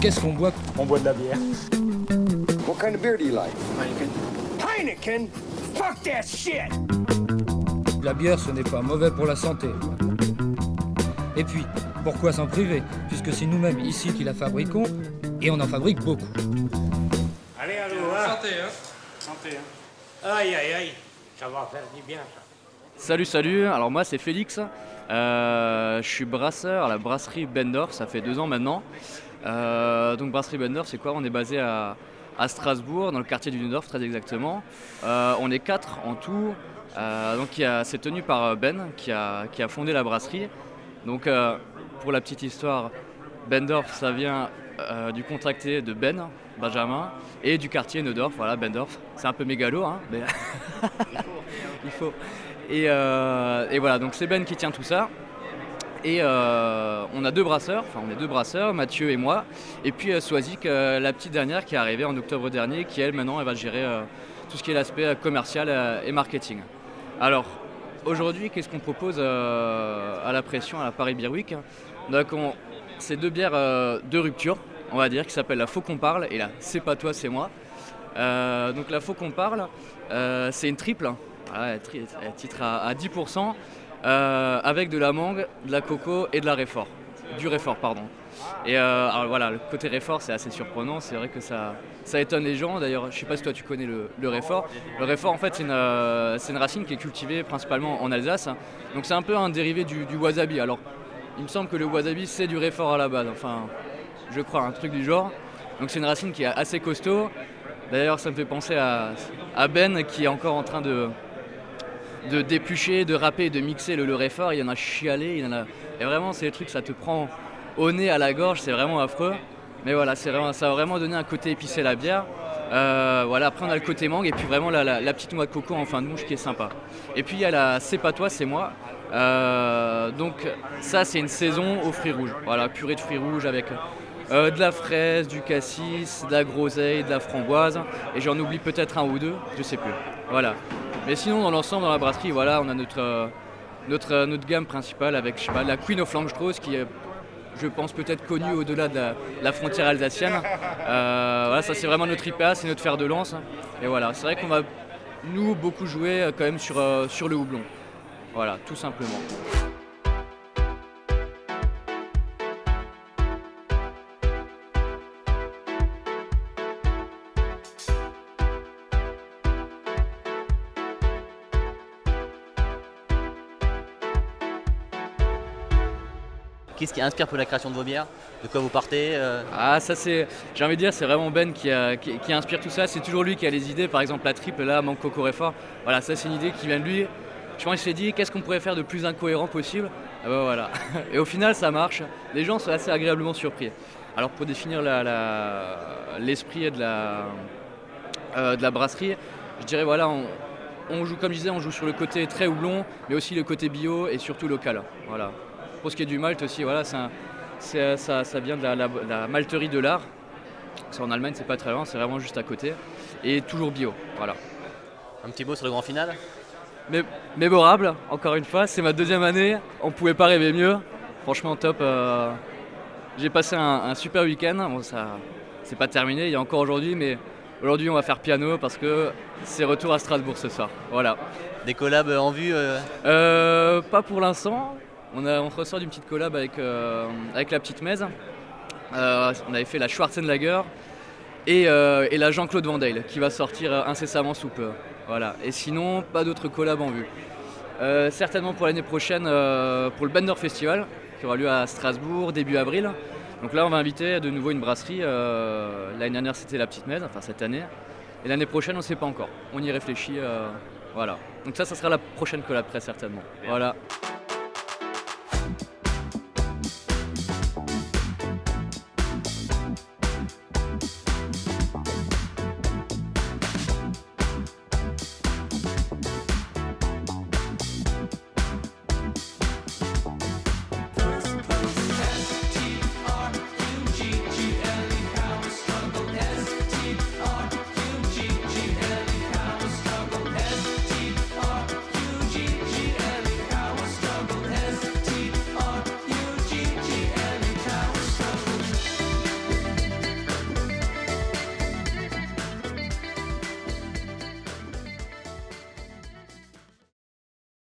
Qu'est-ce qu'on boit? On boit de la bière. What kind of beer do you like? Heineken? Fuck that shit! La bière, ce n'est pas mauvais pour la santé. Et puis, pourquoi s'en priver? Puisque c'est nous-mêmes ici qui la fabriquons, et on en fabrique beaucoup. Allez, allô, Santé, hein Santé, hein Aïe, aïe, aïe, ça va faire du bien ça. Salut, salut. Alors moi c'est Félix. Euh, je suis brasseur à la brasserie Bendorf. Ça fait deux ans maintenant. Euh, donc brasserie Bendorf, c'est quoi On est basé à, Strasbourg, dans le quartier du Nordorf très exactement. Euh, on est quatre en tout. Euh, donc c'est tenu par Ben qui a, fondé la brasserie. Donc pour la petite histoire, Bendorf ça vient du contracté de Ben, Benjamin, et du quartier Neudorf. Voilà, Bendorf. C'est un peu mégalo, hein, mais il faut. Et voilà, donc c'est Ben qui tient tout ça. Et euh, on a deux brasseurs, enfin on est deux brasseurs, Mathieu et moi. Et puis euh, euh, la petite dernière qui est arrivée en octobre dernier, qui elle maintenant elle va gérer euh, tout ce qui est l'aspect commercial et marketing. Alors aujourd'hui, qu'est-ce qu'on propose à la pression à la Paris Beer Week Donc on- c'est deux bières de rupture, on va dire, qui s'appellent la Faux qu'on parle et la C'est pas toi, c'est moi. Donc la Faux qu'on parle, c'est une triple. Voilà, elle, titre à 10%, euh, avec de la mangue, de la coco et de la réfort. Du réfort, pardon. Et euh, alors voilà, le côté réfort, c'est assez surprenant. C'est vrai que ça, ça étonne les gens. D'ailleurs, je sais pas si toi tu connais le, le réfort. Le réfort, en fait, c'est une, euh, c'est une racine qui est cultivée principalement en Alsace. Donc c'est un peu un dérivé du, du wasabi. Alors, il me semble que le wasabi, c'est du réfort à la base. Enfin, je crois, un truc du genre. Donc c'est une racine qui est assez costaud. D'ailleurs, ça me fait penser à Ben qui est encore en train de, de d'éplucher, de râper, de mixer le, le réfort. Il y en a chialé, il y en a. Et vraiment, c'est des trucs, ça te prend au nez, à la gorge, c'est vraiment affreux. Mais voilà, vraiment, ça a vraiment donné un côté épicé à la bière. Euh, voilà, après on a le côté mangue et puis vraiment la petite noix de coco en fin de mouche qui est sympa. Et puis il y a la C'est pas toi, c'est moi. Euh, donc ça c'est une saison aux fruits rouges. Voilà, purée de fruits rouges avec euh, de la fraise, du cassis, de la groseille, de la framboise. Et j'en oublie peut-être un ou deux, je sais plus. Voilà. Mais sinon dans l'ensemble dans la brasserie, voilà, on a notre, euh, euh, notre gamme principale avec je sais pas, la Queen of Langstrauss qui est je pense peut-être connue au-delà de la, frontière alsacienne. Euh, voilà, ça c'est vraiment notre IPA, c'est notre fer de lance. Et voilà, c'est vrai qu'on va nous beaucoup jouer quand même sur, sur le houblon. Voilà, tout simplement. Qu'est-ce qui inspire pour la création de vos bières? De quoi vous partez euh, Ah ça c'est, j'ai envie de dire, c'est vraiment Ben qui, inspire tout ça. C'est toujours lui qui a les idées. Par exemple la triple là, manque coco réfort. Voilà, ça c'est une idée qui vient de lui. Je pense qu'il s'est dit qu'est-ce qu'on pourrait faire de plus incohérent possible? Ah bah voilà. Et au final ça marche. Les gens sont assez agréablement surpris. Alors pour définir l'esprit de la, euh, de la brasserie, je dirais voilà, on, on joue comme je disais, on joue sur le côté très houblon, mais aussi le côté bio et surtout local. Voilà. Pour ce qui est du malt aussi, voilà, un- ça, ça vient de la, la- la malterie de l'art. En Allemagne, c'est pas très loin, c'est vraiment juste à côté. Et toujours bio, voilà. Un petit mot sur le grand final? Mais mémorable, encore une fois, c'est ma deuxième année, on pouvait pas rêver mieux. Franchement top. euh, J'ai passé un, un super week-end. Bon, ça, c'est pas terminé, il y a encore aujourd'hui, mais aujourd'hui on va faire piano parce que c'est retour à Strasbourg ce soir. Voilà. Des collabs en vue euh, Euh, pas pour l'instant. On, ressort d'une petite collab avec, euh, la petite Mez. Euh, on avait fait la Schwarzenlager et, euh, la Jean-Claude Van Dayle qui va sortir incessamment sous peu. Voilà. Et sinon, pas d'autres collabs en vue. Certainement pour l'année prochaine, pour le Bender Festival qui aura lieu à Strasbourg début avril. Donc là, on va inviter de nouveau une brasserie. L'année dernière, c'était la Petite Mez, enfin cette année. Et l'année prochaine, on ne sait pas encore. On y réfléchit. voilà. Donc ça, ça sera la prochaine collab très certainement. Voilà.